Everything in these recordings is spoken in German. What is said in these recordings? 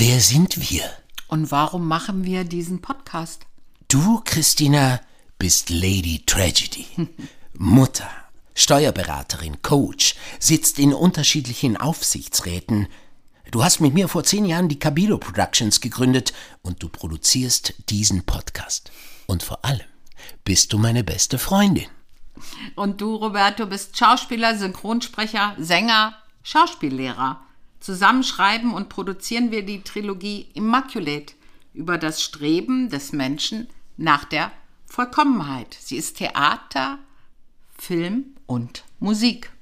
Wer sind wir? Und warum machen wir diesen Podcast? Du, Christina, bist Lady Tragedy. Mutter, Steuerberaterin, Coach, sitzt in unterschiedlichen Aufsichtsräten. Du hast mit mir vor zehn Jahren die Cabilo Productions gegründet und du produzierst diesen Podcast. Und vor allem bist du meine beste Freundin. Und du, Roberto, bist Schauspieler, Synchronsprecher, Sänger, Schauspiellehrer. Zusammen schreiben und produzieren wir die Trilogie Immaculate über das Streben des Menschen nach der Vollkommenheit. Sie ist Theater, Film und Musik.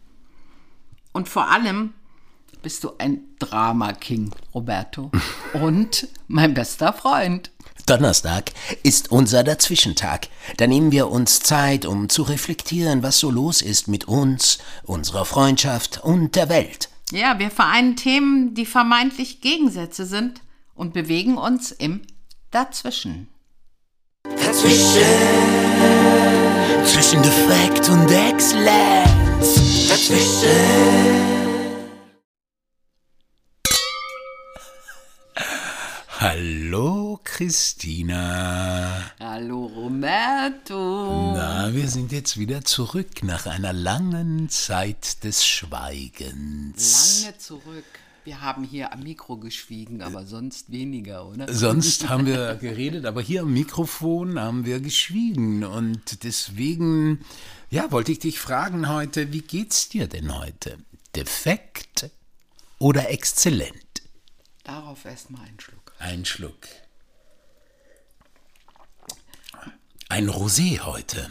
Und vor allem bist du ein Drama King, Roberto. Und mein bester Freund. Donnerstag ist unser Dazwischentag. Da nehmen wir uns Zeit, um zu reflektieren, was so los ist mit uns, unserer Freundschaft und der Welt. Ja, wir vereinen Themen, die vermeintlich Gegensätze sind und bewegen uns im Dazwischen. Dazwischen. Zwischen Defekt und Exzellenz. Dazwischen. Hallo Christina. Hallo Roberto. Na, wir sind jetzt wieder zurück nach einer langen Zeit des Schweigens. Lange zurück. Wir haben hier am Mikro geschwiegen, aber sonst weniger, oder? Sonst haben wir geredet, aber hier am Mikrofon haben wir geschwiegen. Und deswegen, ja, wollte ich dich fragen heute, wie geht's dir denn heute? Defekt oder exzellent? Darauf erstmal einen Schluck. Ein Schluck. Ein Rosé heute.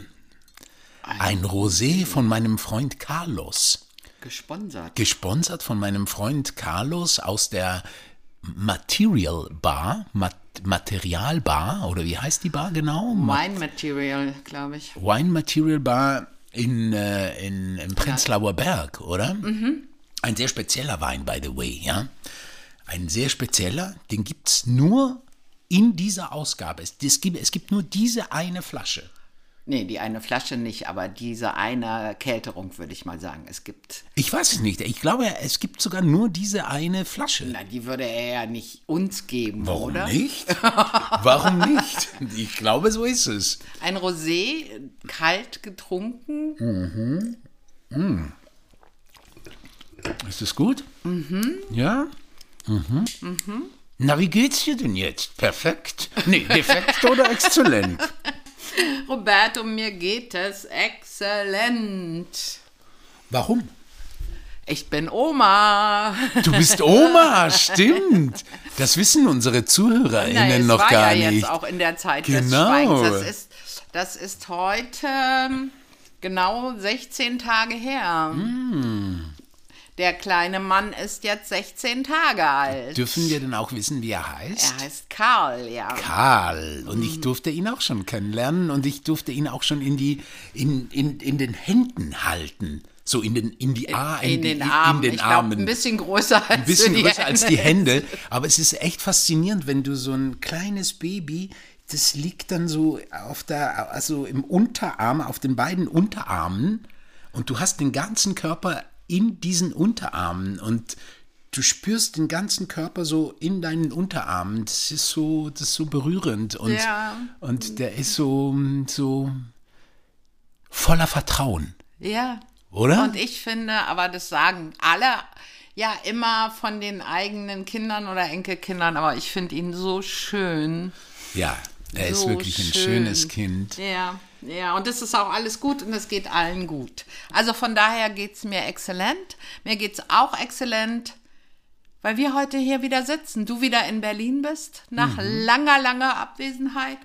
Ein Rosé von meinem Freund Carlos. Gesponsert. Gesponsert von meinem Freund Carlos aus der Material Bar. Mat Material Bar, oder wie heißt die Bar genau? Wine Material, glaube ich. Wine Material Bar in, äh, in, im Prenzlauer Berg, oder? Mhm. Ein sehr spezieller Wein, by the way, ja. Ein sehr spezieller, den gibt es nur in dieser Ausgabe. Es, es, gibt, es gibt nur diese eine Flasche. Nee, die eine Flasche nicht, aber diese eine Kälterung, würde ich mal sagen. Es gibt. Ich weiß es nicht. Ich glaube, es gibt sogar nur diese eine Flasche. Na, die würde er ja nicht uns geben, Warum oder? nicht? Warum nicht? Ich glaube, so ist es. Ein Rosé, kalt getrunken. Ist das gut? Mhm. Ja? Mhm. Na, wie geht's dir denn jetzt? Perfekt? Nee, defekt oder exzellent? Roberto, mir geht es exzellent. Warum? Ich bin Oma. Du bist Oma, stimmt. Das wissen unsere ZuhörerInnen Na, noch war gar ja nicht. jetzt auch in der Zeit des Genau. Schweigens. Das ist, das ist heute ähm, genau 16 Tage her. Hm. Der kleine Mann ist jetzt 16 Tage alt. Dürfen wir denn auch wissen, wie er heißt? er heißt Karl, ja. Karl. Und Mhm. ich durfte ihn auch schon kennenlernen und ich durfte ihn auch schon in die in, in, in den Händen halten. So in den in die A, in, die, den Armen. In den ich Armen. ein bisschen größer als ein bisschen die größer als Hände. die Hände. Aber es ist echt faszinierend, wenn du so ein kleines Baby, das liegt dann so auf der, also im Unterarm, auf den beiden Unterarmen und du hast den ganzen Körper in diesen Unterarmen und du spürst den ganzen Körper so in deinen Unterarmen. Das ist so, das ist so berührend und, Ja. und der ist so, so voller Vertrauen, Ja. oder? Und ich finde, aber das sagen alle ja immer von den eigenen Kindern oder Enkelkindern, aber ich finde ihn so schön. ja, er ist so wirklich ein schön. schönes Kind. Ja, ja, und es ist auch alles gut und es geht allen gut. Also von daher geht es mir exzellent. Mir geht es auch exzellent, weil wir heute hier wieder sitzen. Du wieder in Berlin bist, nach langer, langer Abwesenheit.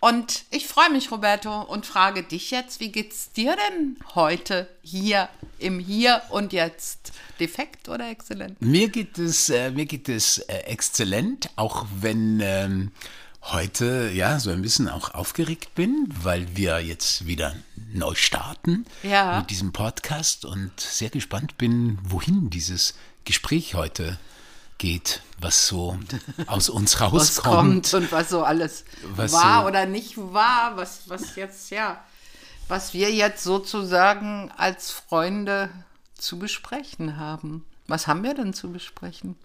Und ich freue mich, Roberto, und frage dich jetzt, wie geht's dir denn heute hier im Hier und Jetzt? Defekt oder exzellent? Mir geht es, äh, mir geht es äh, exzellent, auch wenn ähm, heute ja so ein bisschen auch aufgeregt bin, weil wir jetzt wieder neu starten Ja. mit diesem Podcast und sehr gespannt bin, wohin dieses Gespräch heute geht, was so aus uns rauskommt. kommt und was so alles Was war so- oder nicht war, was, was jetzt, ja, was wir jetzt sozusagen als Freunde zu besprechen haben. Was haben wir denn zu besprechen?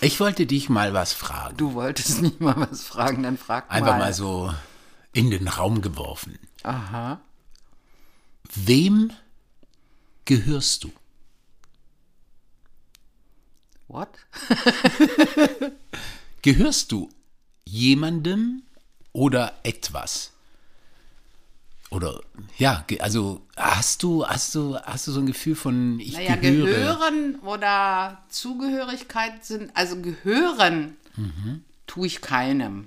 Ich wollte dich mal was fragen. Du wolltest nicht mal was fragen, dann frag Einfach mal. mal so in den Raum geworfen. Aha. Wem gehörst du? What? Gehörst du jemandem oder etwas? Oder ja, also hast du hast du hast du so ein Gefühl von ich Naja, gehöre? gehören oder Zugehörigkeit sind, also gehören tue ich keinem.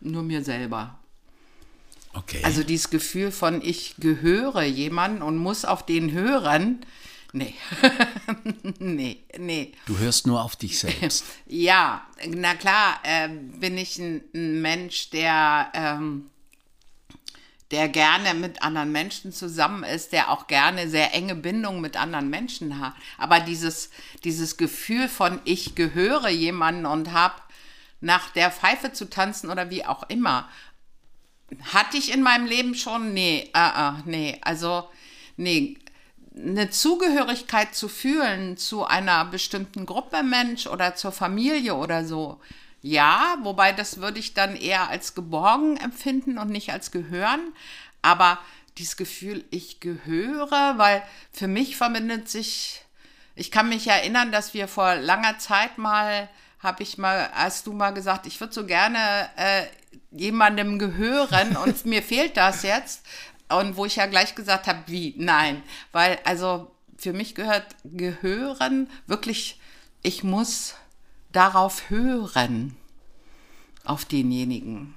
Nur mir selber. Okay. Also dieses Gefühl von ich gehöre jemanden und muss auf den hören. Nee. nee, nee. du hörst nur auf dich selbst. Ja, na klar, äh, bin ich ein, ein Mensch, der, ähm, der gerne mit anderen Menschen zusammen ist, der auch gerne sehr enge Bindungen mit anderen Menschen hat. Aber dieses, dieses Gefühl von ich gehöre jemanden und habe nach der Pfeife zu tanzen oder wie auch immer, hatte ich in meinem Leben schon? Nee, äh, äh, nee, also nee, eine Zugehörigkeit zu fühlen zu einer bestimmten Gruppe Mensch oder zur Familie oder so. Ja, wobei das würde ich dann eher als geborgen empfinden und nicht als gehören. Aber dieses Gefühl, ich gehöre, weil für mich verbindet sich, ich kann mich erinnern, dass wir vor langer Zeit mal, habe ich mal, hast du mal gesagt, ich würde so gerne äh, jemandem gehören und mir fehlt das jetzt. Und wo ich ja gleich gesagt habe, wie? Nein. Weil, also für mich gehört Gehören wirklich, ich muss darauf hören, auf denjenigen.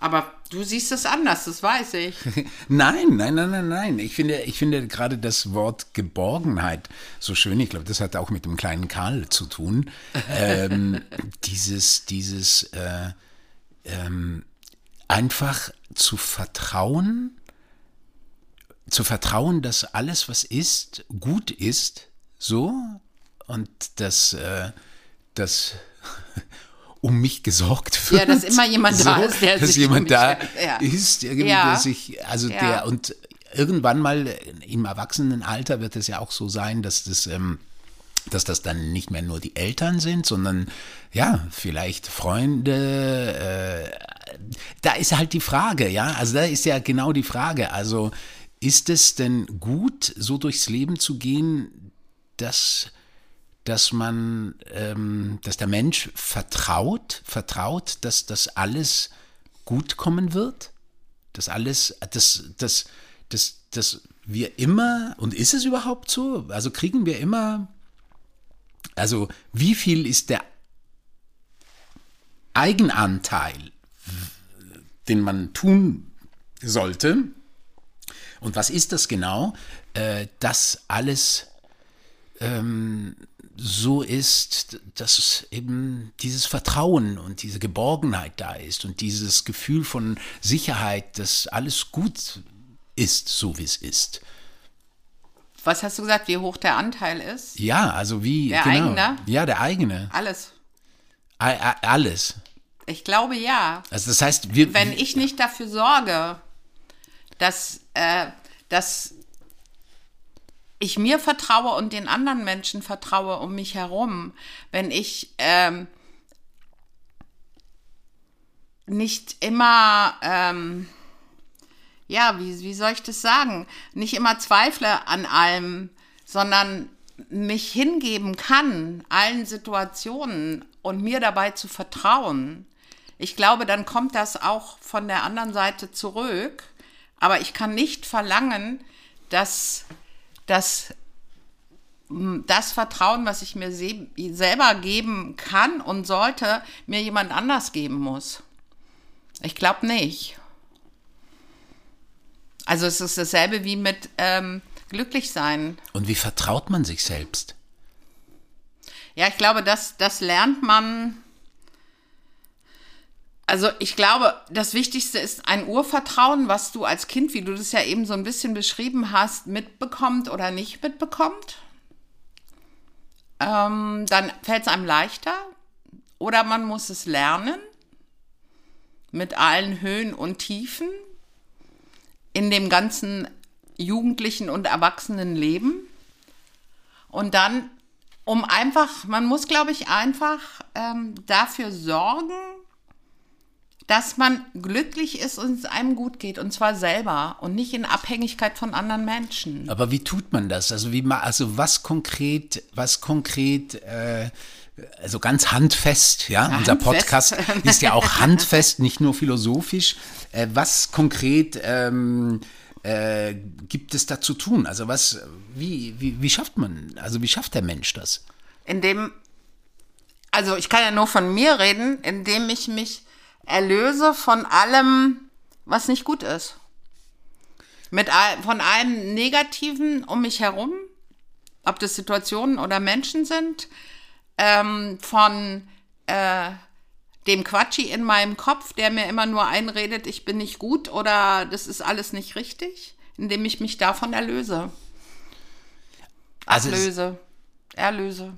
Aber du siehst es anders, das weiß ich. Nein, nein, nein, nein, nein. Ich finde, ich finde gerade das Wort Geborgenheit so schön. Ich glaube, das hat auch mit dem kleinen Karl zu tun. ähm, dieses, dieses äh, ähm, einfach zu vertrauen, zu vertrauen, dass alles, was ist, gut ist, so und dass, äh, dass um mich gesorgt wird. Ja, dass immer jemand da ist, der dass sich um jemand mich- da ja. ist, irgendwie, Ja. der sich, also Ja. der und irgendwann mal im Erwachsenenalter wird es ja auch so sein, dass das ähm, dass das dann nicht mehr nur die Eltern sind, sondern ja, vielleicht Freunde. Äh, da ist halt die Frage, ja, also da ist ja genau die Frage. Also ist es denn gut, so durchs Leben zu gehen, dass dass man, ähm, dass der Mensch vertraut, vertraut, dass das alles gut kommen wird, dass alles, dass, dass, dass, dass wir immer, und ist es überhaupt so? Also kriegen wir immer, also wie viel ist der Eigenanteil, den man tun sollte? Und was ist das genau? Äh, dass alles ähm, so ist, dass eben dieses Vertrauen und diese Geborgenheit da ist und dieses Gefühl von Sicherheit, dass alles gut ist, so wie es ist. Was hast du gesagt, wie hoch der Anteil ist? Ja, also wie Der genau. eigene? Ja, der eigene. Alles. A- Alles. Ich glaube ja. Also das heißt, wir Wenn ich nicht dafür sorge, dass, äh, dass ich mir vertraue und den anderen Menschen vertraue um mich herum, wenn ich ähm, nicht immer, ähm, ja, wie, wie soll ich das sagen, nicht immer zweifle an allem, sondern mich hingeben kann, allen Situationen und mir dabei zu vertrauen. Ich glaube, dann kommt das auch von der anderen Seite zurück. Aber ich kann nicht verlangen, dass, dass m, das Vertrauen, was ich mir se selber geben kann und sollte, mir jemand anders geben muss. Ich glaube nicht. Also es ist dasselbe wie mit ähm, glücklich sein. und wie vertraut man sich selbst? Ja, ich glaube, das, das lernt man. Also ich glaube, das Wichtigste ist ein Urvertrauen, was du als Kind, wie du das ja eben so ein bisschen beschrieben hast, mitbekommt oder nicht mitbekommt. Ähm, dann fällt es einem leichter. Oder man muss es lernen mit allen Höhen und Tiefen in dem ganzen jugendlichen und erwachsenen Leben. Und dann Um einfach, man muss, glaube ich, einfach ähm, dafür sorgen, dass man glücklich ist und es einem gut geht und zwar selber und nicht in Abhängigkeit von anderen Menschen. Aber wie tut man das? Also wie ma- also was konkret, was konkret äh, also ganz handfest, ja, unser handfest. Podcast ist ja auch handfest, nicht nur philosophisch. Äh, was konkret ähm, äh, gibt es da zu tun? Also was, wie, wie, wie schafft man, also wie schafft der Mensch das? indem, also ich kann ja nur von mir reden, indem ich mich erlöse von allem, was nicht gut ist. Mit all, von allem Negativen um mich herum, ob das Situationen oder Menschen sind, ähm, von äh, dem Quatschi in meinem Kopf, der mir immer nur einredet, ich bin nicht gut oder das ist alles nicht richtig, indem ich mich davon erlöse. Also Ablöse. Erlöse.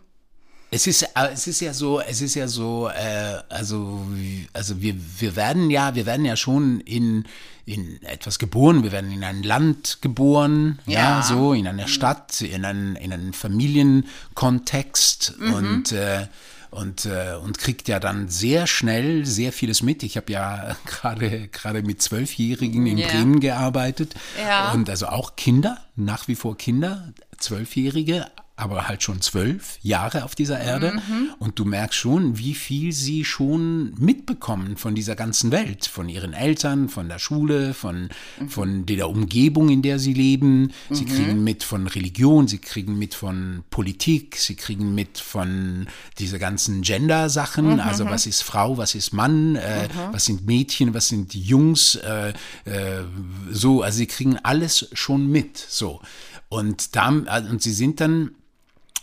Es ist, äh, es ist ja so, es ist ja so, äh, also, also wir, wir werden ja, wir werden ja schon in, in etwas geboren, wir werden in ein Land geboren, ja, Ja. so, in einer Stadt, in einen, in einen Familienkontext und, äh, und, äh, und kriegt ja dann sehr schnell sehr vieles mit. Ich habe ja gerade gerade mit Zwölfjährigen in Ja. Bremen gearbeitet Ja. und also auch Kinder, nach wie vor Kinder, Zwölfjährige, aber halt schon zwölf Jahre auf dieser Erde. Mhm. Und du merkst schon, wie viel sie schon mitbekommen von dieser ganzen Welt, von ihren Eltern, von der Schule, von, Mhm. von der Umgebung, in der sie leben. Sie kriegen mit von Religion, sie kriegen mit von Politik, sie kriegen mit von dieser ganzen Gender-Sachen. Mhm. Also was ist Frau, was ist Mann, äh, was sind Mädchen, was sind Jungs, äh, äh, so, also sie kriegen alles schon mit, so. Und, da, und sie sind dann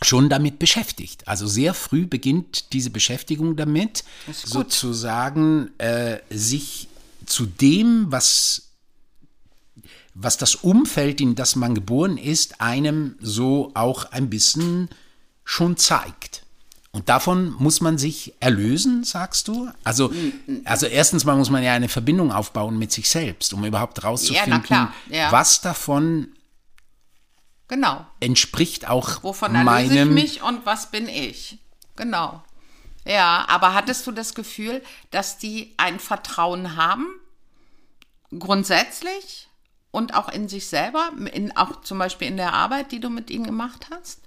schon damit beschäftigt. Also sehr früh beginnt diese Beschäftigung damit, sozusagen äh, sich zu dem, was, was das Umfeld, in das man geboren ist, einem so auch ein bisschen schon zeigt. Und davon muss man sich erlösen, sagst du? Also, also erstens mal muss man ja eine Verbindung aufbauen mit sich selbst, um überhaupt rauszufinden, ja. was davon Genau. entspricht auch Wovon meinem ich mich und was bin ich? Genau. Ja, aber hattest du das Gefühl, dass die ein Vertrauen haben? Grundsätzlich und auch in sich selber, in, auch zum Beispiel in der Arbeit, die du mit ihnen gemacht hast?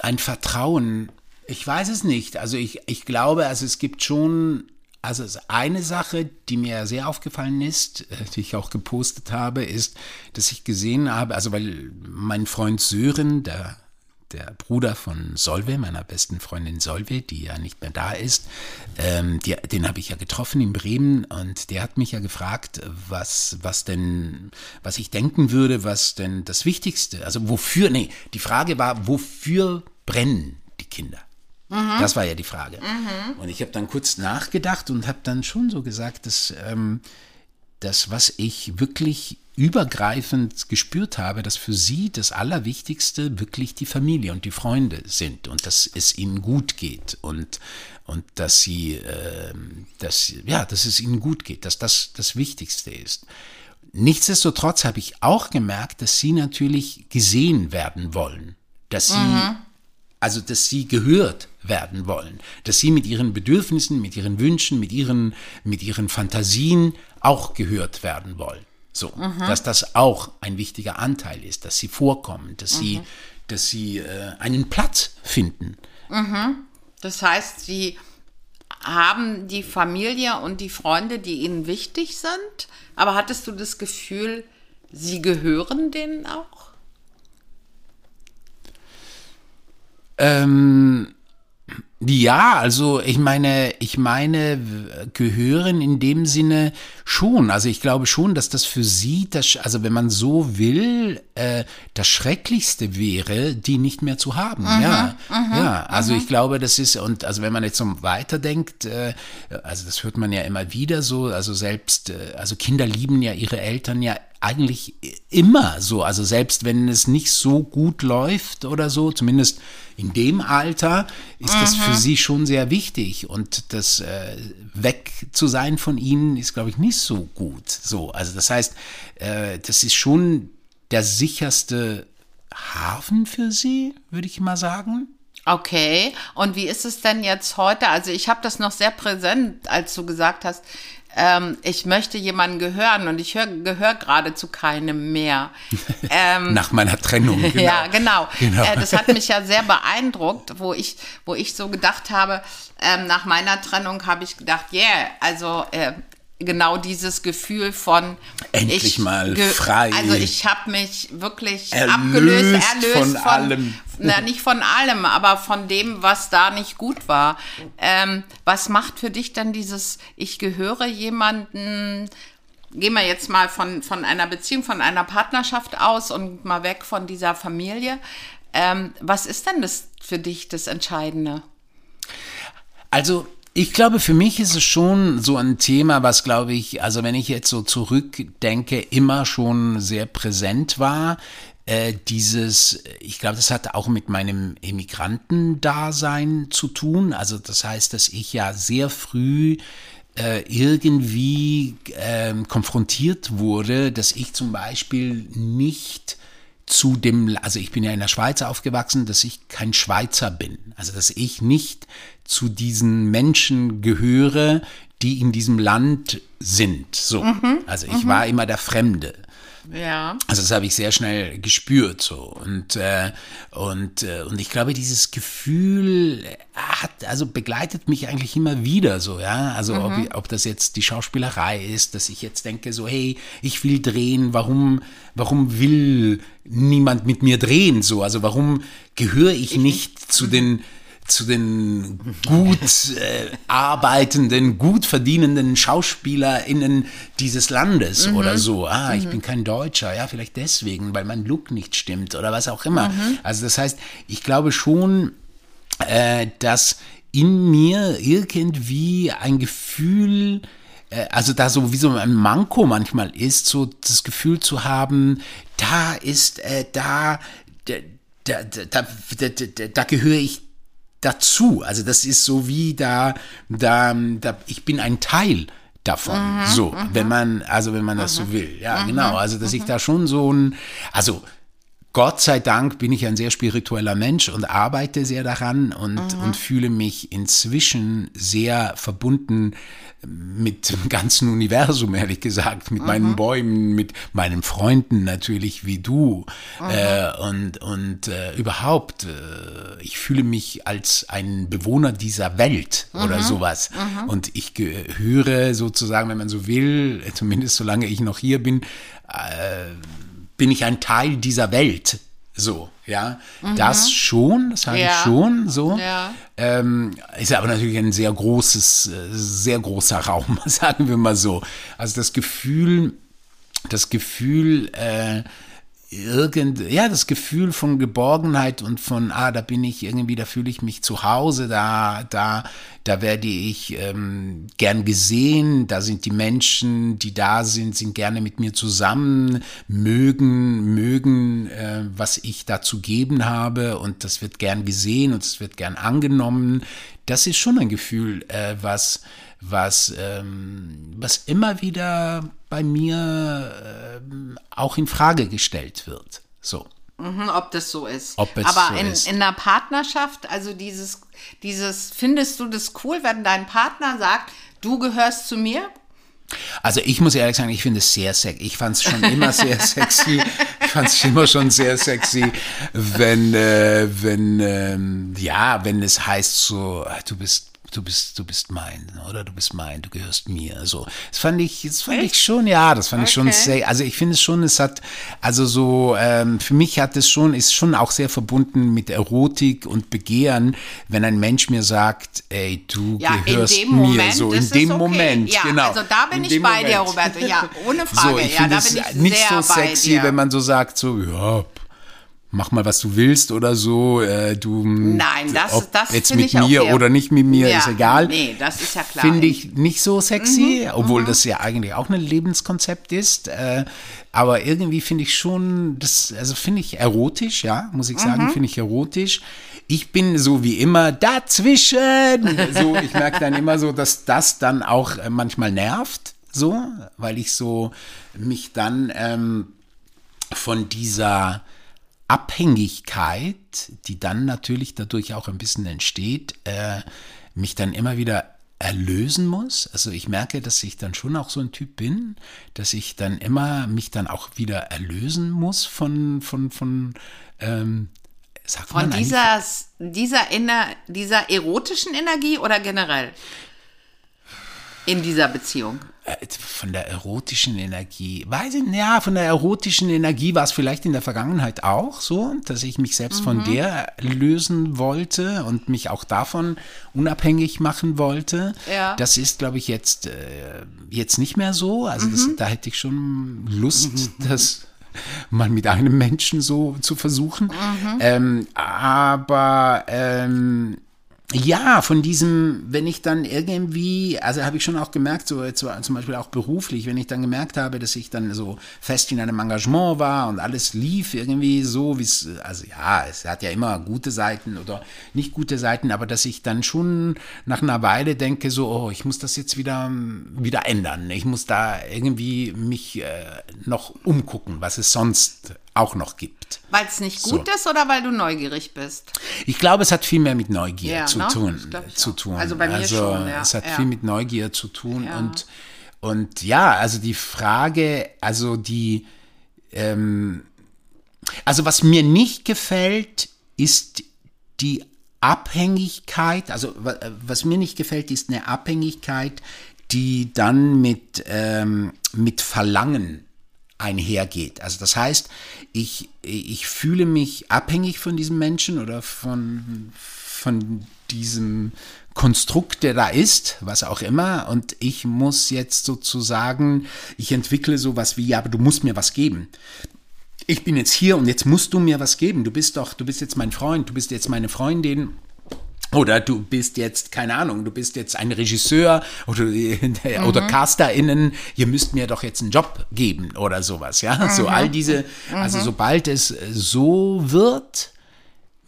ein Vertrauen. Ich weiß es nicht. Also ich, ich glaube, also es gibt schon, also eine Sache, die mir sehr aufgefallen ist, äh, die ich auch gepostet habe, ist, dass ich gesehen habe, also weil mein Freund Sören, der der Bruder von Solve, meiner besten Freundin Solve, die ja nicht mehr da ist, ähm, die, den habe ich ja getroffen in Bremen und der hat mich ja gefragt, was, was denn, was ich denken würde, was denn das Wichtigste, also wofür, nee, die Frage war, wofür brennen die Kinder? Das war ja die Frage. Und ich habe dann kurz nachgedacht und habe dann schon so gesagt, dass ähm, das, was ich wirklich übergreifend gespürt habe, dass für sie das Allerwichtigste wirklich die Familie und die Freunde sind und dass es ihnen gut geht und, und dass sie, äh, dass, ja, dass es ihnen gut geht, dass das das Wichtigste ist. Nichtsdestotrotz habe ich auch gemerkt, dass sie natürlich gesehen werden wollen, dass sie also, dass sie gehört werden wollen, dass sie mit ihren Bedürfnissen, mit ihren Wünschen, mit ihren, mit ihren Fantasien auch gehört werden wollen. So, dass das auch ein wichtiger Anteil ist, dass sie vorkommen, dass sie, dass sie äh, einen Platz finden. Das heißt, sie haben die Familie und die Freunde, die ihnen wichtig sind, aber hattest du das Gefühl, sie gehören denen auch? Ähm, ja, also ich meine, ich meine, gehören in dem Sinne schon. Also ich glaube schon, dass das für sie, das, also wenn man so will, äh, das Schrecklichste wäre, die nicht mehr zu haben. ja, ja. Also ich glaube, das ist und also wenn man jetzt so weiterdenkt, äh, also das hört man ja immer wieder so. Also selbst, äh, also Kinder lieben ja ihre Eltern ja eigentlich immer so. Also selbst wenn es nicht so gut läuft oder so, zumindest in dem Alter, ist das für sie schon sehr wichtig. Und das äh, weg zu sein von ihnen ist, glaube ich, nicht so gut. So, also das heißt, äh, das ist schon der sicherste Hafen für sie, würde ich mal sagen. Okay, und wie ist es denn jetzt heute? Also ich habe das noch sehr präsent, als du gesagt hast, ähm, ich möchte jemanden gehören und ich gehöre gerade zu keinem mehr. Ähm, Nach meiner Trennung. Genau. ja, genau. genau. Äh, das hat mich ja sehr beeindruckt, wo ich, wo ich so gedacht habe, ähm, nach meiner Trennung habe ich gedacht, yeah, also äh, genau dieses Gefühl von endlich ich, mal frei. Also ich habe mich wirklich erlöst abgelöst, erlöst von, von allem. Na, nicht von allem, aber von dem, was da nicht gut war. Ähm, was macht für dich dann dieses, ich gehöre jemanden, gehen wir jetzt mal von, von einer Beziehung, von einer Partnerschaft aus und mal weg von dieser Familie. Ähm, was ist denn das für dich das Entscheidende? Also ich glaube, für mich ist es schon so ein Thema, was, glaube ich, also wenn ich jetzt so zurückdenke, immer schon sehr präsent war. Äh, dieses, ich glaube, das hat auch mit meinem Emigrantendasein zu tun. Also das heißt, dass ich ja sehr früh äh, irgendwie äh, konfrontiert wurde, dass ich zum Beispiel nicht zu dem, also ich bin ja in der Schweiz aufgewachsen, dass ich kein Schweizer bin. Also dass ich nicht zu diesen Menschen gehöre, die in diesem Land sind. So. Mhm, also ich mhm. war immer der Fremde. Ja. Also das habe ich sehr schnell gespürt so und äh, und äh, und ich glaube dieses Gefühl hat also begleitet mich eigentlich immer wieder so ja also mhm. ob, ob das jetzt die Schauspielerei ist dass ich jetzt denke so hey ich will drehen warum warum will niemand mit mir drehen so also warum gehöre ich, ich nicht zu den zu den gut äh, arbeitenden, gut verdienenden SchauspielerInnen dieses Landes mhm. oder so. Ah, ich mhm. bin kein Deutscher, ja, vielleicht deswegen, weil mein Look nicht stimmt oder was auch immer. Mhm. Also das heißt, ich glaube schon, äh, dass in mir irgendwie ein Gefühl äh, also da so wie so ein Manko manchmal ist, so das Gefühl zu haben, da ist, äh, da, da, da, da, da, da gehöre ich dazu. Also das ist so wie da, da, da ich bin ein Teil davon. Mhm, so, mhm. wenn man, also wenn man das so mhm. will. Ja, mhm, genau. Also dass ich da schon so ein, also Gott sei Dank bin ich ein sehr spiritueller Mensch und arbeite sehr daran und, mhm. und fühle mich inzwischen sehr verbunden mit dem ganzen Universum, ehrlich gesagt, mit mhm. meinen Bäumen, mit meinen Freunden natürlich wie du mhm. äh, und, und äh, überhaupt, äh, ich fühle mich als ein Bewohner dieser Welt oder mhm. sowas mhm. und ich gehöre sozusagen, wenn man so will, zumindest solange ich noch hier bin, äh, bin ich ein Teil dieser Welt. So, ja. Mhm. Das schon, das sage ja. ich schon so. Ja. Ähm, ist aber natürlich ein sehr großes, äh, sehr großer Raum, sagen wir mal so. Also das Gefühl, das Gefühl, äh, irgend, ja, das Gefühl von Geborgenheit und von, ah, da bin ich irgendwie, da fühle ich mich zu Hause, da, da, da werde ich ähm, gern gesehen, da sind die Menschen, die da sind, sind gerne mit mir zusammen, mögen, mögen, äh, was ich da zu geben habe und das wird gern gesehen und es wird gern angenommen. Das ist schon ein Gefühl, äh, was, was, ähm, was immer wieder bei mir ähm, auch in Frage gestellt wird. So. Mhm, ob das so ist. Ob es Aber so in, ist. in einer Partnerschaft, also dieses, dieses, findest du das cool, wenn dein Partner sagt, du gehörst zu mir? Also ich muss ehrlich sagen, ich finde es sehr sexy. Ich fand es schon immer sehr sexy. Ich fand es immer schon sehr sexy, wenn, äh, wenn, ähm, ja, wenn es heißt so, du bist du bist, du bist mein, oder du bist mein, du gehörst mir. So, das fand ich, das fand Echt? ich schon, ja, das fand okay. ich schon sehr, also ich finde es schon, es hat, also so, ähm, für mich hat es schon, ist schon auch sehr verbunden mit Erotik und Begehren, wenn ein Mensch mir sagt, ey, du ja, gehörst mir, Moment, so in dem okay. Moment, ja, genau. Also da bin ich bei Moment. dir, Roberto, ja, ohne Frage, so, ich ja, da bin ich nicht so sexy, wenn man so sagt, so, ja, mach mal, was du willst oder so. Äh, du, Nein, das, ob das jetzt mit mir oder nicht mit mir, ja, ist egal. Nee, das ist ja klar. Finde ich nicht so sexy, mhm, obwohl mhm. das ja eigentlich auch ein Lebenskonzept ist. Äh, aber irgendwie finde ich schon, das, also finde ich erotisch, ja, muss ich sagen, mhm. finde ich erotisch. Ich bin so wie immer dazwischen. So, ich merke dann immer so, dass das dann auch äh, manchmal nervt, so, weil ich so mich dann ähm, von dieser Abhängigkeit, die dann natürlich dadurch auch ein bisschen entsteht, äh, mich dann immer wieder erlösen muss. Also ich merke, dass ich dann schon auch so ein Typ bin, dass ich dann immer mich dann auch wieder erlösen muss von, von, von, ähm, sagt von dieser, dieser, Ener dieser erotischen Energie oder generell in dieser Beziehung? Äh, von der erotischen Energie, weiß ich, ja, von der erotischen Energie war es vielleicht in der Vergangenheit auch so, dass ich mich selbst mhm. von der lösen wollte und mich auch davon unabhängig machen wollte. Ja. Das ist, glaube ich, jetzt, äh, jetzt nicht mehr so. Also mhm. das, da hätte ich schon Lust, mhm. das mal mit einem Menschen so zu versuchen. Mhm. Ähm, aber ähm, ja, von diesem, wenn ich dann irgendwie, also habe ich schon auch gemerkt, so zum Beispiel auch beruflich, wenn ich dann gemerkt habe, dass ich dann so fest in einem Engagement war und alles lief irgendwie so, wie es, also ja, es hat ja immer gute Seiten oder nicht gute Seiten, aber dass ich dann schon nach einer Weile denke, so, oh, ich muss das jetzt wieder, wieder ändern. Ich muss da irgendwie mich äh, noch umgucken, was es sonst auch noch gibt. Weil es nicht gut so. ist oder weil du neugierig bist? Ich glaube, es hat viel mehr mit Neugier ja, zu, ne? tun, zu tun. Also bei mir also, schon. Ja. Es hat ja. viel mit Neugier zu tun und und ja, also die Frage, also die, ähm, also was mir nicht gefällt, ist die Abhängigkeit, also was mir nicht gefällt, ist eine Abhängigkeit, die dann mit, ähm, mit Verlangen einhergeht. Also das heißt, ich, ich fühle mich abhängig von diesem Menschen oder von, von diesem Konstrukt, der da ist, was auch immer, und ich muss jetzt sozusagen, ich entwickle sowas wie, ja, aber du musst mir was geben. Ich bin jetzt hier und jetzt musst du mir was geben. Du bist doch, du bist jetzt mein Freund, du bist jetzt meine Freundin oder du bist jetzt, keine Ahnung, du bist jetzt ein Regisseur oder, mhm. oder CasterInnen, ihr müsst mir doch jetzt einen Job geben oder sowas, ja. Mhm. So all diese, also mhm. sobald es so wird,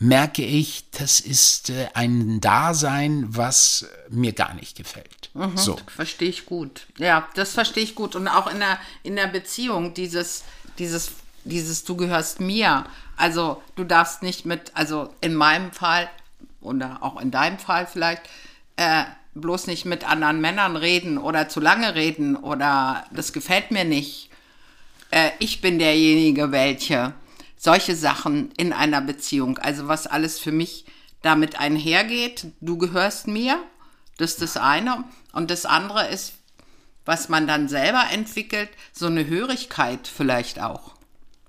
merke ich, das ist äh, ein Dasein, was mir gar nicht gefällt. Mhm, so. Verstehe ich gut. Ja, das verstehe ich gut. Und auch in der, in der Beziehung, dieses, dieses, dieses, du gehörst mir. Also du darfst nicht mit, also in meinem Fall, oder auch in deinem Fall vielleicht, äh, bloß nicht mit anderen Männern reden oder zu lange reden oder das gefällt mir nicht. Äh, ich bin derjenige, welche. Solche Sachen in einer Beziehung. Also was alles für mich damit einhergeht. Du gehörst mir. Das ist das eine. Und das andere ist, was man dann selber entwickelt, so eine Hörigkeit vielleicht auch.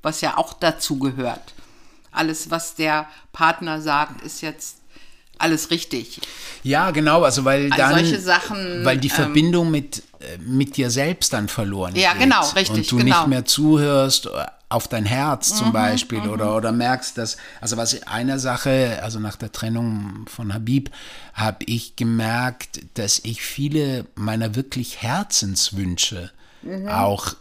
Was ja auch dazu gehört. Alles, was der Partner sagt, ist jetzt alles richtig. Ja, genau, also weil dann solche Sachen, weil die ähm, Verbindung mit äh, mit dir selbst dann verloren ja, geht. Ja, genau, richtig. Und du genau. nicht mehr zuhörst äh, auf dein Herz zum mhm, Beispiel oder mhm. oder merkst, dass also was einer Sache, also nach der Trennung von Habib, habe ich gemerkt, dass ich viele meiner wirklich Herzenswünsche mhm. auch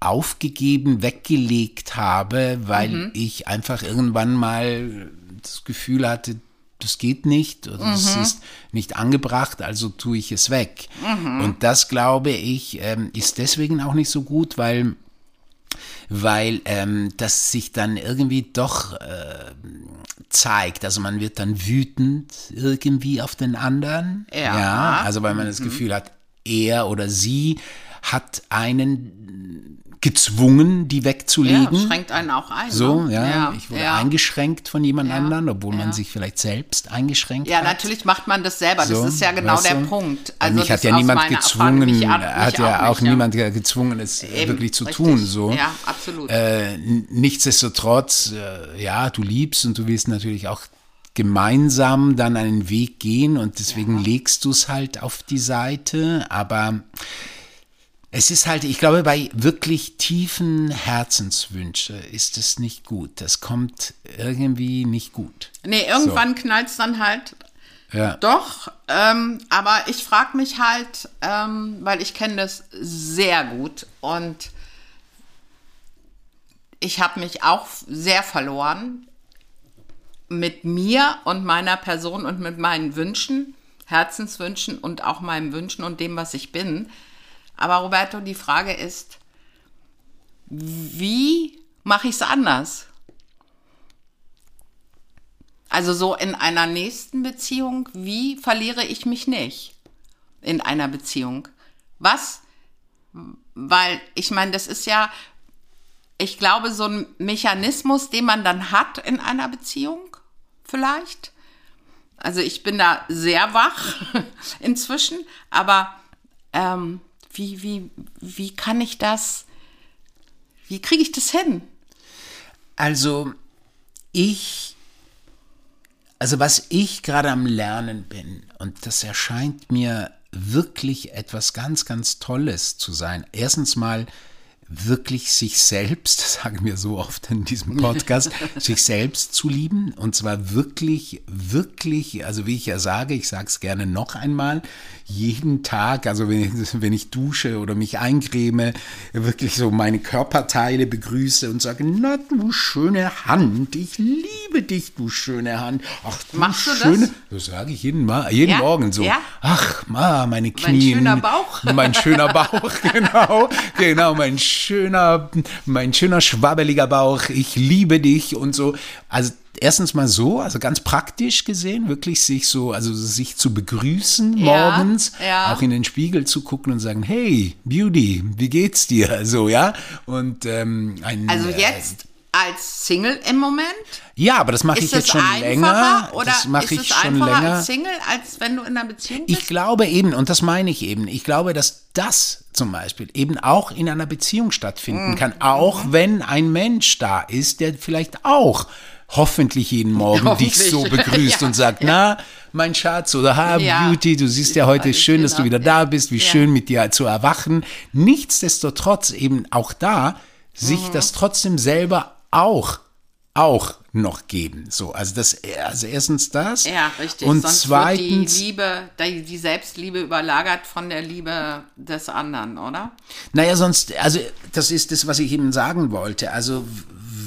aufgegeben, weggelegt habe, weil mhm. ich einfach irgendwann mal das Gefühl hatte, das geht nicht oder es mhm. ist nicht angebracht, also tue ich es weg. Mhm. Und das, glaube ich, ähm, ist deswegen auch nicht so gut, weil weil ähm, das sich dann irgendwie doch äh, zeigt. Also man wird dann wütend irgendwie auf den anderen. Ja. ja also weil man das mhm. Gefühl hat, er oder sie hat einen gezwungen, die wegzulegen. Ja, schränkt einen auch ein. So, ne? ja, ja, Ich wurde ja. eingeschränkt von jemand ja. anderem, obwohl man sich vielleicht selbst eingeschränkt ja, hat. Ja, natürlich macht man das selber. So, das ist ja genau der du? Punkt. Also mich hat ja niemand gezwungen, mich, hat ja auch, auch nicht, niemand gezwungen, es Eben, wirklich zu richtig. tun. So. Ja, absolut. Äh, nichtsdestotrotz, äh, ja, du liebst und du willst natürlich auch gemeinsam dann einen Weg gehen und deswegen legst du es halt auf die Seite, aber es ist halt, ich glaube, bei wirklich tiefen Herzenswünsche ist es nicht gut. Das kommt irgendwie nicht gut. Nee, irgendwann so. knallt es dann halt. Ja. Doch, ähm, aber ich frage mich halt, ähm, weil ich kenne das sehr gut und ich habe mich auch sehr verloren mit mir und meiner Person und mit meinen Wünschen, Herzenswünschen und auch meinen Wünschen und dem, was ich bin. Aber Roberto, die Frage ist, wie mache ich es anders. Also so in einer nächsten Beziehung, wie verliere ich mich nicht in einer Beziehung? Was? Weil ich meine, das ist ja, ich glaube, so ein Mechanismus, den man dann hat in einer Beziehung, vielleicht. Also ich bin da sehr wach inzwischen, aber ähm, wie, wie, wie kann ich das, wie kriege ich das hin? Also ich, also was ich gerade am Lernen bin, und das erscheint mir wirklich etwas ganz, ganz Tolles zu sein. Erstens mal wirklich sich selbst, das sagen wir so oft in diesem Podcast, sich selbst zu lieben. Und zwar wirklich, wirklich, also wie ich ja sage, ich sage es gerne noch einmal, jeden Tag, also wenn ich, wenn ich dusche oder mich eincreme, wirklich so meine Körperteile begrüße und sage, na du schöne Hand, ich liebe dich, du schöne Hand. Ach du Machst du schöne, das? das sage ich jeden, Mal, jeden Ja? Morgen so. Ja? Ach, ma, meine Knie. schöner Bauch. Mein schöner Bauch, genau. Genau, mein schöner, mein schöner schwabbeliger Bauch. Ich liebe dich und so. Also erstens mal so, also ganz praktisch gesehen, wirklich sich so, also sich zu begrüßen Ja, morgens, ja. auch in den Spiegel zu gucken und sagen, hey, Beauty, wie geht's dir? So, ja. Und ähm, ein, Also äh, jetzt als Single im Moment? ja, aber das mache ich jetzt schon länger. oder das mache ich schon einfacher länger. als Single, als wenn du in einer Beziehung bist? Ich glaube eben, und das meine ich eben, ich glaube, dass das zum Beispiel eben auch in einer Beziehung stattfinden kann, auch wenn ein Mensch da ist, der vielleicht auch hoffentlich jeden Morgen dich so Hoffentlich. begrüßt Ja, und sagt, na, mein Schatz oder ha, Ja. Beauty, du siehst ja heute schön, dass du genau, wieder da bist, wie schön mit dir zu erwachen. Nichtsdestotrotz eben auch da, sich Mhm. das trotzdem selber auch auch noch geben. So, also das, also erstens das. Ja, richtig. Und Sonst zweitens, die Liebe, die, die Selbstliebe überlagert von der Liebe des anderen, oder? Naja, sonst, also das ist das, was ich eben sagen wollte. Also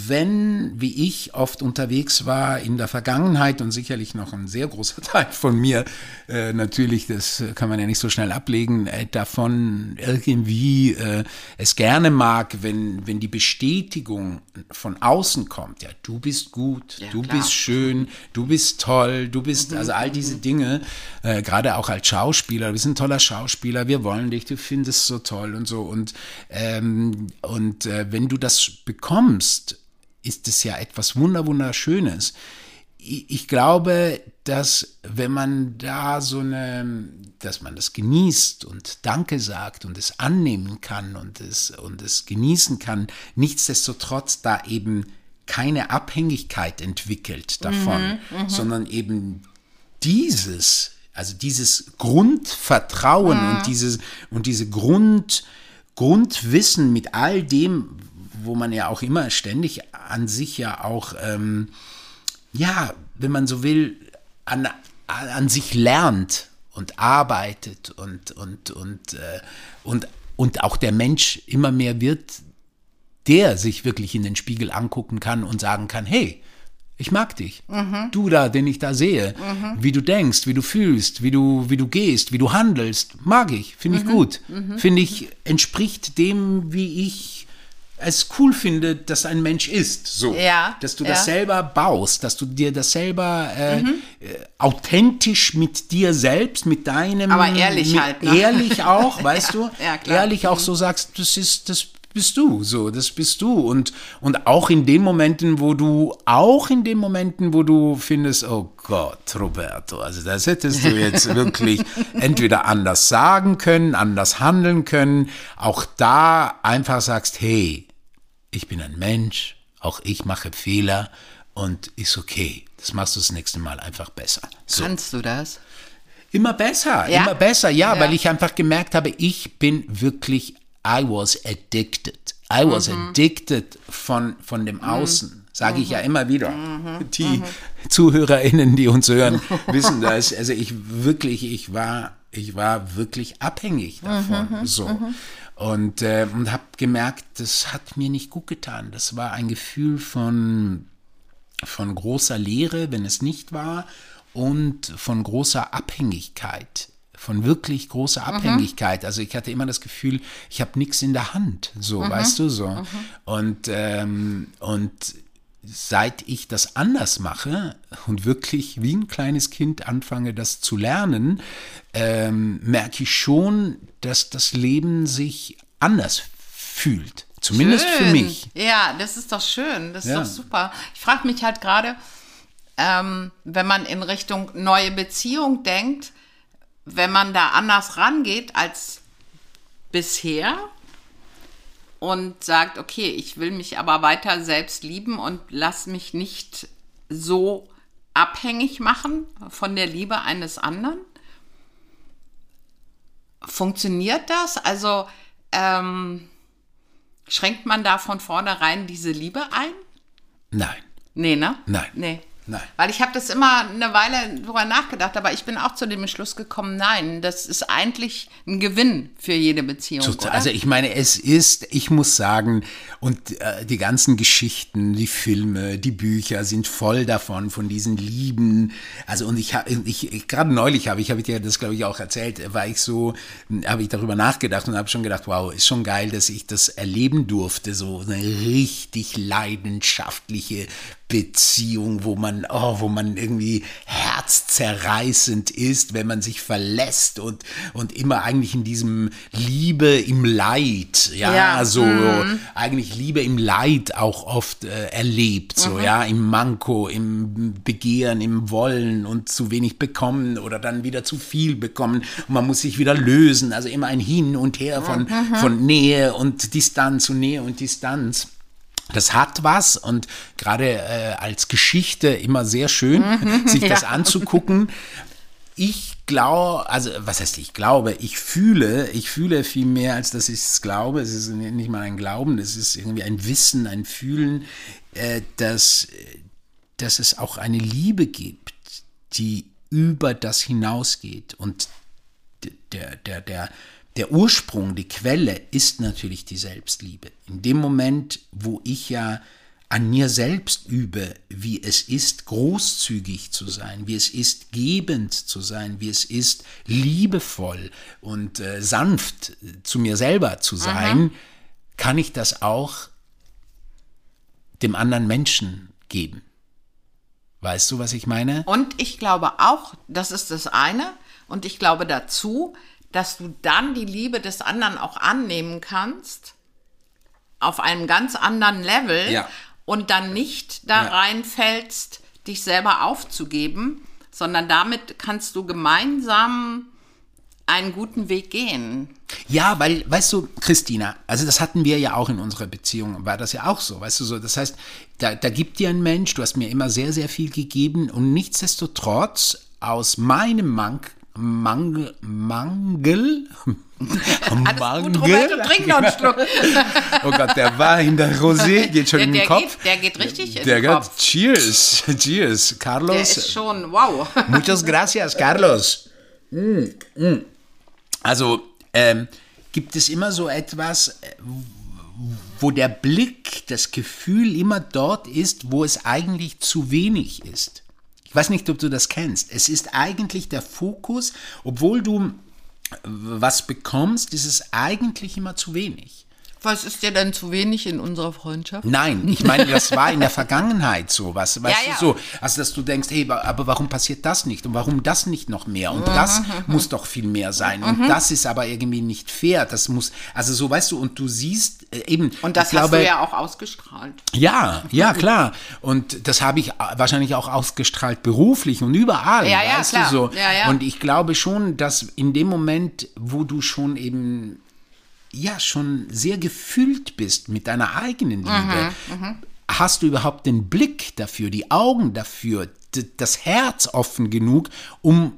wenn, wie ich oft unterwegs war in der Vergangenheit und sicherlich noch ein sehr großer Teil von mir, äh, natürlich, das kann man ja nicht so schnell ablegen, äh, davon irgendwie äh, es gerne mag, wenn, wenn die Bestätigung von außen kommt, ja, du bist gut, Ja, du klar. bist schön, du bist toll, du bist, also all diese Dinge, äh, gerade auch als Schauspieler, du bist ein toller Schauspieler, wir wollen dich, du findest so toll und so. Und, ähm, und äh, wenn du das bekommst, ist es ja etwas wunder wunderschönes. Ich, glaube, dass wenn man da so eine, dass man das genießt und Danke sagt und es annehmen kann und es, und es genießen kann, nichtsdestotrotz da eben keine Abhängigkeit entwickelt davon, sondern eben dieses, also dieses Grundvertrauen und dieses und diese Grund Grundwissen mit all dem, wo man ja auch immer ständig an sich ja auch ähm, ja, wenn man so will, an, an sich lernt und arbeitet und, und, und, äh, und, und auch der Mensch immer mehr wird, der sich wirklich in den Spiegel angucken kann und sagen kann, hey, ich mag dich. Du da, den ich da sehe, wie du denkst, wie du fühlst, wie du, wie du gehst, wie du handelst, mag ich, finde ich gut. Finde ich, entspricht dem, wie ich es cool finde, dass ein Mensch ist. So. Ja, Dass du ja. das selber baust, dass du dir das selber äh, äh, authentisch mit dir selbst, mit deinem. Aber ehrlich mit, halt, ne? Ehrlich auch, weißt du? ja, klar. Ehrlich auch so sagst, das ist, das bist du, so, das bist du. Und, und auch in den Momenten, wo du, auch in den Momenten, wo du findest, oh Gott, Roberto, also das hättest du jetzt wirklich entweder anders sagen können, anders handeln können, auch da einfach sagst, hey, ich bin ein Mensch, auch ich mache Fehler und ist okay. Das machst du das nächste Mal einfach besser. So. Kannst du das? Immer besser, Ja? immer besser, ja, Ja. weil ich einfach gemerkt habe, ich bin wirklich, I was addicted. I was addicted von, von dem Außen. Sage ich ja immer wieder. Die ZuhörerInnen, die uns hören, wissen das. Also ich wirklich, ich war, ich war wirklich abhängig davon. So. Und, äh, und habe gemerkt, das hat mir nicht gut getan. Das war ein Gefühl von, von großer Leere, wenn es nicht war, und von großer Abhängigkeit von wirklich großer Abhängigkeit. Also ich hatte immer das Gefühl, ich habe nichts in der Hand, so, weißt du, so. Und, ähm, und seit ich das anders mache und wirklich wie ein kleines Kind anfange, das zu lernen, ähm, merke ich schon, dass das Leben sich anders fühlt. Zumindest für Schön. mich. Ja, das ist doch schön. Das ist Ja. doch super. Ich frage mich halt gerade, ähm, wenn man in Richtung neue Beziehung denkt, wenn man da anders rangeht als bisher und sagt, okay, ich will mich aber weiter selbst lieben und lass mich nicht so abhängig machen von der Liebe eines anderen. Funktioniert das? Also ähm, schränkt man da von vornherein diese Liebe ein? Nein. Nee, ne? Nein. Nee. Nein. Weil ich habe das immer eine Weile drüber nachgedacht, aber ich bin auch zu dem Entschluss gekommen, nein, das ist eigentlich ein Gewinn für jede Beziehung. Total. Also ich meine, es ist, ich muss sagen, und äh, die ganzen Geschichten, die Filme, die Bücher sind voll davon, von diesen Lieben. Also und ich habe, ich, ich gerade neulich habe ich, habe ich dir das glaube ich auch erzählt, war ich so, habe ich darüber nachgedacht und habe schon gedacht, wow, ist schon geil, dass ich das erleben durfte, so eine richtig leidenschaftliche Beziehung, wo man, oh, wo man irgendwie herzzerreißend ist, wenn man sich verlässt und, und immer eigentlich in diesem Liebe im Leid, ja, Ja, so eigentlich Liebe im Leid auch oft äh, erlebt, so, ja, im Manko, im Begehren, im Wollen und zu wenig bekommen oder dann wieder zu viel bekommen. Und man muss sich wieder lösen, also immer ein Hin und Her von, von Nähe und Distanz und Nähe und Distanz. Das hat was und gerade äh, als Geschichte immer sehr schön, sich das ja. anzugucken. Ich glaube, also was heißt ich glaube, ich fühle, ich fühle viel mehr, als dass ich es glaube. Es ist nicht mal ein Glauben, es ist irgendwie ein Wissen, ein Fühlen, äh, dass, dass es auch eine Liebe gibt, die über das hinausgeht. Und der, der, der, der Ursprung, die Quelle ist natürlich die Selbstliebe. In dem Moment, wo ich ja an mir selbst übe, wie es ist, großzügig zu sein, wie es ist, gebend zu sein, wie es ist, liebevoll und äh, sanft zu mir selber zu sein, kann ich das auch dem anderen Menschen geben. Weißt du, was ich meine? Und ich glaube auch, das ist das eine. Und ich glaube dazu, dass du dann die Liebe des anderen auch annehmen kannst auf einem ganz anderen Level Ja. und dann nicht da Ja. reinfällst, dich selber aufzugeben, sondern damit kannst du gemeinsam einen guten Weg gehen. Ja, weil, weißt du, Christina, also das hatten wir ja auch in unserer Beziehung, war das ja auch so, weißt du so. Das heißt, da, da gibt dir ein Mensch, du hast mir immer sehr, sehr viel gegeben und nichtsdestotrotz aus meinem Mang Mangel, Mangel, Alles gut, Roberto, trink noch einen Schluck. oh Gott, der war in der Rosé, geht schon Der, in den der, Kopf. geht, der geht richtig in der den geht, Kopf. cheers, cheers, Der Carlos. ist schon, wow. Muchas gracias, Carlos. Mm, mm. Also ähm, gibt es immer so etwas, äh, wo der Blick, das Gefühl immer dort ist, wo es eigentlich zu wenig ist. Ich weiß nicht, ob du das kennst. Es ist eigentlich der Fokus, obwohl du äh, was bekommst, ist es eigentlich immer zu wenig. Was ist dir denn zu wenig in unserer Freundschaft? Nein, ich meine, das war in der Vergangenheit so, was, weißt Ja, ja. du, so, also dass du denkst, hey, aber warum passiert das nicht und warum das nicht noch mehr und das muss doch viel mehr sein und das ist aber irgendwie nicht fair, das muss, also so, weißt du, und du siehst äh, eben, Und das ich glaube, hast du ja auch ausgestrahlt. ja, ja, klar. Und das habe ich äh, wahrscheinlich auch ausgestrahlt beruflich und überall, Ja, ja, weißt du so. Ja, ja. Und ich glaube schon, dass in dem Moment, wo du schon eben ja schon sehr gefüllt bist mit deiner eigenen Liebe, Mhm, hast du überhaupt den Blick dafür, die Augen dafür, das Herz offen genug, um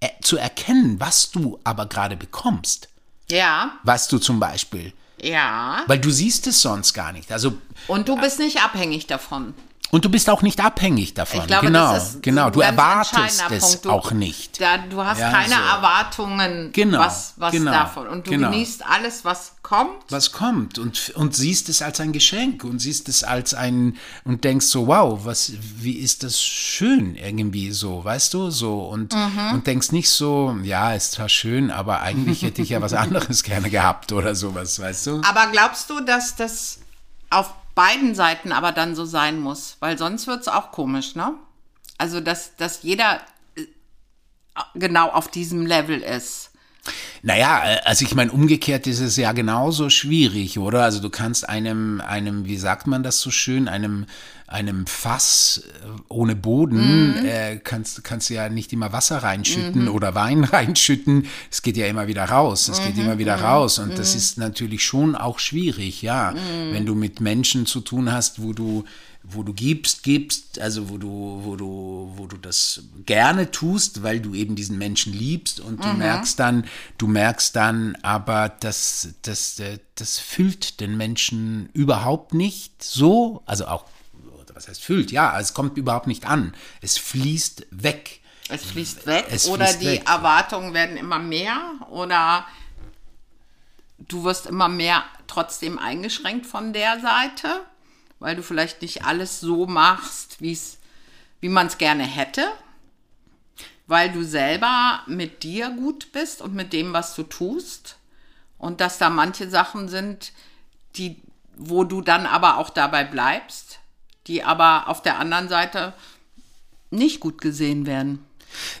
äh, zu erkennen, was du aber gerade bekommst. Ja, Weißt du zum Beispiel? ja. Weil du siehst es sonst gar nicht. Also Und du bist nicht abhängig davon. Und du bist auch nicht abhängig davon. Glaube, genau, genau. Du erwartest es. Du- auch nicht. Da, du hast Ja, keine so. Erwartungen, Genau, was, was genau, davon. Und du genau. genießt alles, was kommt. was kommt und, und siehst es als ein Geschenk und siehst es als ein und denkst so, wow, was, wie ist das schön irgendwie so, weißt du, so und, Mhm. und denkst nicht so, ja, ist zwar schön, aber eigentlich hätte ich ja was anderes gerne gehabt oder sowas, weißt du? Aber glaubst du, dass das auf beiden Seiten aber dann so sein muss? Weil sonst wird es auch komisch, ne? Also, dass, dass jeder äh, genau auf diesem Level ist. Naja, äh, also ich meine, umgekehrt ist es ja genauso schwierig, oder? Also du kannst einem, einem, wie sagt man das so schön, einem, einem Fass äh, ohne Boden, äh, kannst, kannst du ja nicht immer Wasser reinschütten oder Wein reinschütten. Es geht ja immer wieder raus. Es geht immer wieder raus. Und das ist natürlich schon auch schwierig, ja. Wenn du mit Menschen zu tun hast, wo du wo du gibst, gibst, also wo du, wo du, wo du das gerne tust, weil du eben diesen Menschen liebst und du merkst dann, du merkst dann aber, dass das, äh, das füllt den Menschen überhaupt nicht so, also auch, was heißt füllt, ja, es kommt überhaupt nicht an. Es fließt weg. Es fließt weg Es oder fließt die weg. Erwartungen werden immer mehr oder du wirst immer mehr trotzdem eingeschränkt von der Seite, weil du vielleicht nicht alles so machst, wie's, wie man es gerne hätte, weil du selber mit dir gut bist und mit dem, was du tust und dass da manche Sachen sind, die, wo du dann aber auch dabei bleibst, die aber auf der anderen Seite nicht gut gesehen werden.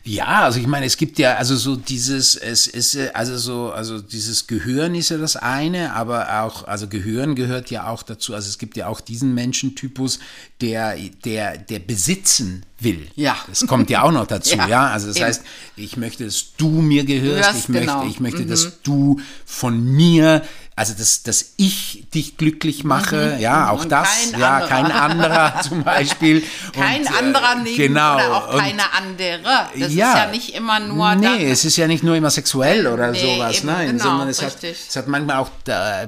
Ja, also ich meine, es gibt ja also so dieses, es ist also so, also dieses Gehören ist ja das eine, aber auch, also Gehören gehört ja auch dazu. Also es gibt ja auch diesen Menschentypus, der, der, der besitzen will. Ja. Das kommt ja auch noch dazu, ja. Ja, Also das eben. heißt, ich möchte, dass du mir gehörst, Gehörst, ich möchte, genau. ich möchte, dass du von mir, also dass, dass ich dich glücklich mache, ja, auch Mhm. Und das, kein ja, anderer. kein anderer zum Beispiel. Kein Und, äh, anderer neben genau. oder auch keine andere. Das Ja. ist ja nicht immer nur Nee, dann, es ist ja nicht nur immer sexuell oder Nee, sowas, eben, nein, genau, sondern es hat, richtig. es hat manchmal auch,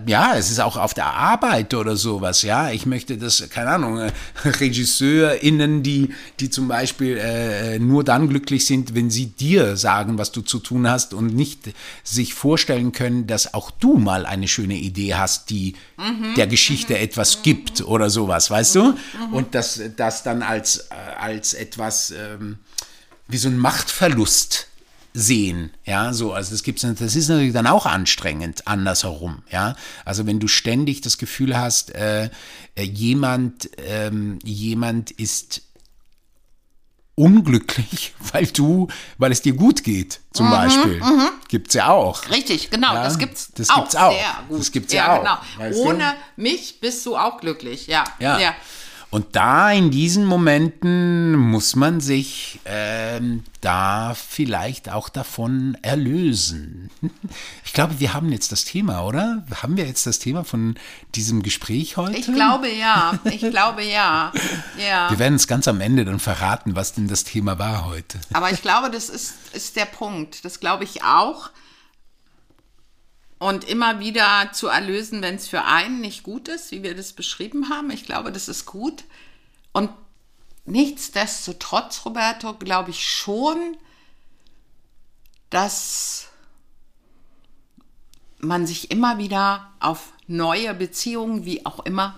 ja, es ist auch auf der Arbeit oder sowas, ja. Ich möchte das, keine Ahnung, äh, RegisseurInnen, die, die zum Beispiel äh, nur dann glücklich sind, wenn sie dir sagen, was du zu tun hast und nicht sich vorstellen können, dass auch du mal eine schöne Idee hast, die Mhm. der Geschichte etwas gibt oder sowas, weißt du? Und das, das dann als, äh, als etwas, ähm, wie so ein Machtverlust sehen, ja, so, also das gibt's, das ist natürlich dann auch anstrengend, andersherum, ja, also wenn du ständig das Gefühl hast, äh, äh, jemand, ähm, jemand ist unglücklich, weil du, weil es dir gut geht, zum Beispiel, gibt's ja auch. Richtig, genau, Ja, das gibt's das auch gibt's auch. sehr gut. Das gibt's ja auch, Genau. weißt du? Ohne mich bist du auch glücklich, ja. Ja. Und da in diesen Momenten muss man sich ähm, da vielleicht auch davon erlösen. Ich glaube, wir haben jetzt das Thema, oder? Haben wir jetzt das Thema von diesem Gespräch heute? Ich glaube ja, ich glaube ja. Ja. wir werden es ganz am Ende dann verraten, was denn das Thema war heute. Aber ich glaube, das ist, ist der Punkt. Das glaube ich auch. Und immer wieder zu erlösen, wenn es für einen nicht gut ist, wie wir das beschrieben haben. Ich glaube, das ist gut. Und nichtsdestotrotz, Roberto, glaube ich schon, dass man sich immer wieder auf neue Beziehungen, wie auch immer,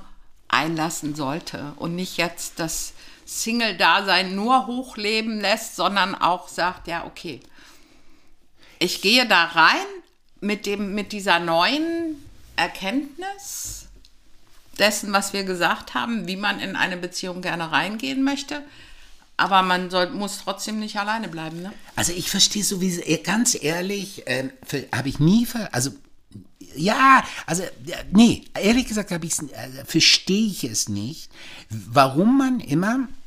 einlassen sollte und nicht jetzt das Single-Dasein nur hochleben lässt, sondern auch sagt, ja, okay, ich gehe da rein mit, dem, mit dieser neuen Erkenntnis dessen, was wir gesagt haben, wie man in eine Beziehung gerne reingehen möchte. Aber man soll, muss trotzdem nicht alleine bleiben. Ne? Also ich verstehe sowieso, eh, ganz ehrlich, ähm, habe ich nie, also ja, also nee, ehrlich gesagt habe äh, verstehe ich es nicht, warum man immer äh,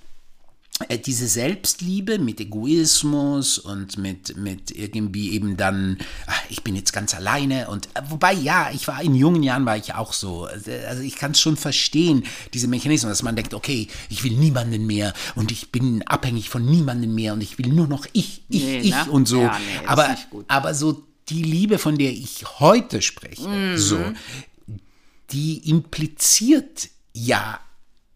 diese Selbstliebe mit Egoismus und mit, mit irgendwie eben dann, ach, ich bin jetzt ganz alleine und äh, wobei ja, ich war in jungen Jahren war ich auch so. Also also ich kann es schon verstehen, diese Mechanismen, dass man denkt, okay, ich will niemanden mehr und ich bin abhängig von niemanden mehr und ich will nur noch ich, ich, Nee, ich ne? und so. Ja, nee, aber, aber so die Liebe, von der ich heute spreche, Mhm. so, die impliziert ja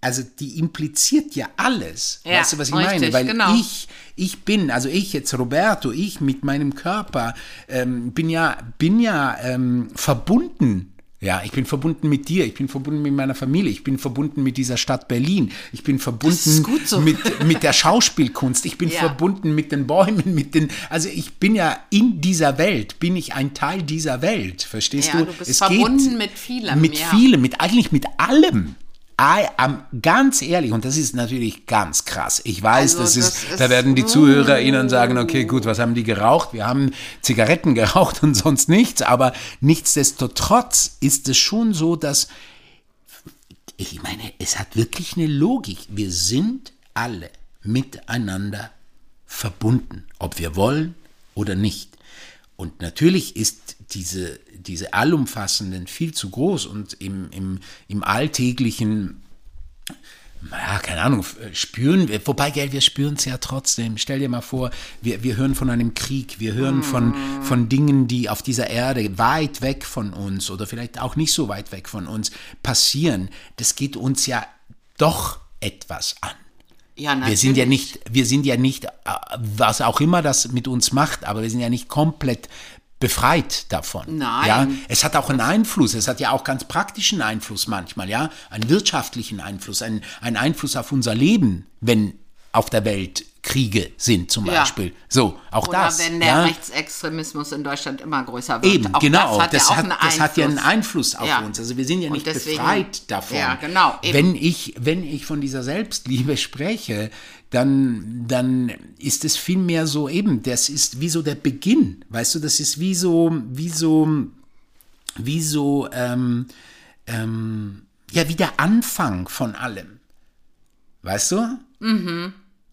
also die impliziert ja alles. Ja, weißt du, was ich richtig, meine? Weil genau. ich, ich bin, also ich jetzt Roberto, ich mit meinem Körper ähm, bin ja, bin ja ähm, verbunden. Ja, ich bin verbunden mit dir, ich bin verbunden mit meiner Familie, ich bin verbunden mit dieser Stadt Berlin, ich bin verbunden so. mit, mit der Schauspielkunst, ich bin Ja. verbunden mit den Bäumen, mit den, also ich bin ja in dieser Welt, bin ich ein Teil dieser Welt, verstehst Ja, du? du bist verbunden mit vielem, Mit ja. vielem, mit eigentlich mit allem. I, am, ganz ehrlich, und das ist natürlich ganz krass. Ich weiß, Also das ist, das ist- da werden die ZuhörerInnen sagen, okay, gut, was haben die geraucht? Wir haben Zigaretten geraucht und sonst nichts, aber nichtsdestotrotz ist es schon so, dass ich meine, es hat wirklich eine Logik. Wir sind alle miteinander verbunden, ob wir wollen oder nicht. Und natürlich ist diese, diese allumfassenden viel zu groß und im, im, im alltäglichen, ja, keine Ahnung, spüren wir, wobei, gell, wir spüren es ja trotzdem. Stell dir mal vor, wir, wir hören von einem Krieg, wir hören von, von Dingen, die auf dieser Erde weit weg von uns oder vielleicht auch nicht so weit weg von uns passieren. Das geht uns ja doch etwas an. Ja, Wir sind ja nicht, wir sind ja nicht, äh, was auch immer das mit uns macht, aber wir sind ja nicht komplett befreit davon. Nein. Ja, es hat auch einen Einfluss. Es hat ja auch ganz praktischen Einfluss manchmal, ja, einen wirtschaftlichen Einfluss, einen, einen Einfluss auf unser Leben, wenn auf der Welt Kriege sind zum Ja. Beispiel. So, auch Oder das. wenn der ja. Rechtsextremismus in Deutschland immer größer wird. Eben, Auch genau. Das hat, ja, auch einen das hat ja einen Einfluss. Auf Ja. uns. Also wir sind ja nicht deswegen- befreit davon. Ja, genau, eben. Wenn ich, wenn ich von dieser Selbstliebe spreche, dann, dann ist es vielmehr so eben, das ist wie so der Beginn. Weißt du, das ist wie so, wie so, wie so, ähm, ähm, ja, wie der Anfang von allem. Weißt du?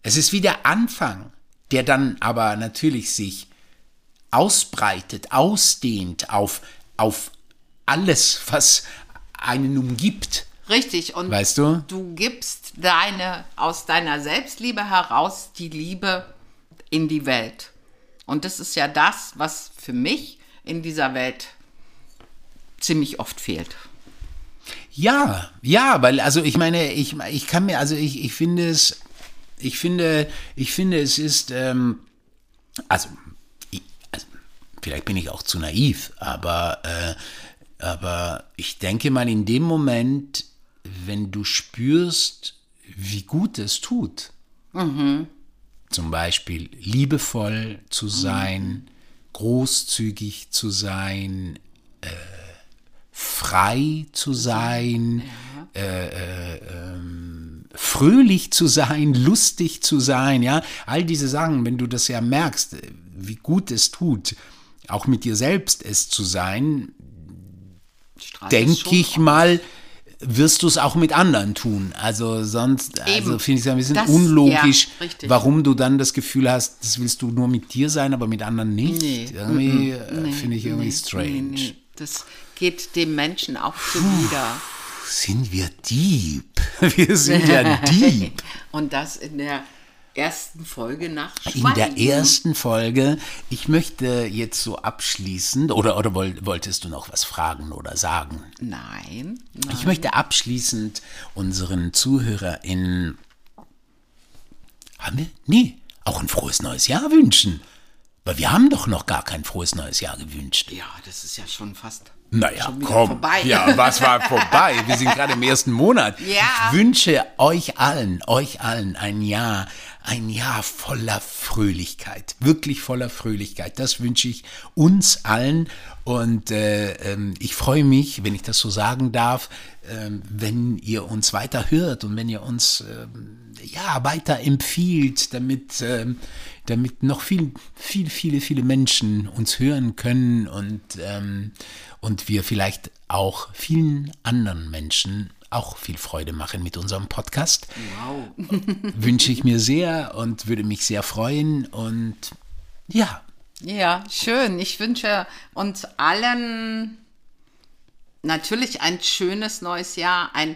Es ist wie der Anfang, der dann aber natürlich sich ausbreitet, ausdehnt auf, auf alles, was einen umgibt. Richtig. Und Weißt du? du gibst deine, aus deiner Selbstliebe heraus die Liebe in die Welt. Und das ist ja das, was für mich in dieser Welt ziemlich oft fehlt. Ja, ja, weil, also ich meine, ich, ich kann mir, also ich, ich finde es, ich finde, ich finde, es ist, ähm, also, ich, also, vielleicht bin ich auch zu naiv, aber, äh, aber ich denke mal, in dem Moment, wenn du spürst, wie gut es tut, zum Beispiel liebevoll zu sein, großzügig zu sein, äh, frei zu sein, äh, äh, ähm, fröhlich zu sein, lustig zu sein, ja, all diese Sachen, wenn du das ja merkst, wie gut es tut, auch mit dir selbst es zu sein, denke ich aus. mal, wirst du es auch mit anderen tun. Also sonst, also finde ich es ein bisschen Das- unlogisch, ja, warum du dann das Gefühl hast, das willst du nur mit dir sein, aber mit anderen nicht. Nee. Irgendwie äh, finde ich irgendwie Nee, strange. nee, nee. Das geht dem Menschen auch zuwider. Sind wir deep? Wir sind ja deep. Und das in der ersten Folge nach In Schweigen. der ersten Folge, ich möchte jetzt so abschließend, oder, oder woll- wolltest du noch was fragen oder sagen? Nein. nein. Ich möchte abschließend unseren ZuhörerInnen, haben wir? Nee, auch ein frohes neues Jahr wünschen. Weil wir haben doch noch gar kein frohes neues Jahr gewünscht. Ja, das ist ja schon fast Naja, komm. vorbei. Ja, was war vorbei? Wir sind gerade im ersten Monat. Ja. Ich wünsche euch allen, euch allen ein Jahr, ein Jahr voller Fröhlichkeit. Wirklich voller Fröhlichkeit. Das wünsche ich uns allen. Und äh, ähm, ich freue mich, wenn ich das so sagen darf, ähm, wenn ihr uns weiter hört und wenn ihr uns ähm, ja weiter empfiehlt, damit ähm, damit noch viel, viel, viele, viele Menschen uns hören können und, ähm, und wir vielleicht auch vielen anderen Menschen auch viel Freude machen mit unserem Podcast. Wow. Wünsche ich mir sehr und würde mich sehr freuen. Und ja, Ja, schön. Ich wünsche uns allen natürlich ein schönes neues Jahr, ein,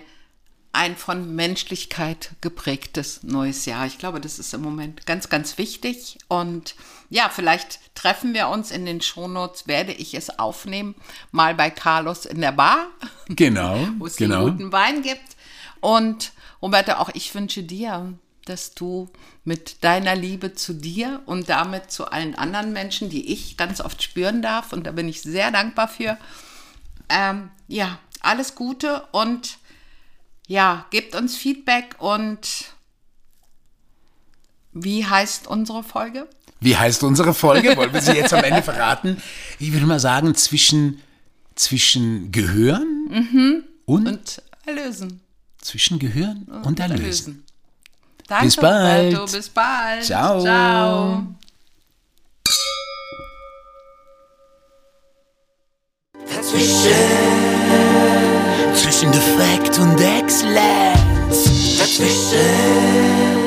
ein von Menschlichkeit geprägtes neues Jahr. Ich glaube, das ist im Moment ganz, ganz wichtig. Und ja, vielleicht treffen wir uns in den Shownotes, werde ich es aufnehmen, mal bei Carlos in der Bar, genau. wo es genau. guten Wein gibt. Und Roberto, auch ich wünsche dir, dass du mit deiner Liebe zu dir und damit zu allen anderen Menschen, die ich ganz oft spüren darf, und da bin ich sehr dankbar für, ähm, ja, alles Gute und ja, gebt uns Feedback und wie heißt unsere Folge? Wie heißt unsere Folge? Wollen wir sie jetzt am Ende verraten? Ich würde mal sagen, zwischen, zwischen Gehören Mhm. und, Und erlösen. zwischen Gehören und Erlösen. Danke, Bis bald. Roberto. Bis bald. Ciao. Ciao. Zwischen Defekt und Exzellenz. Dazwischen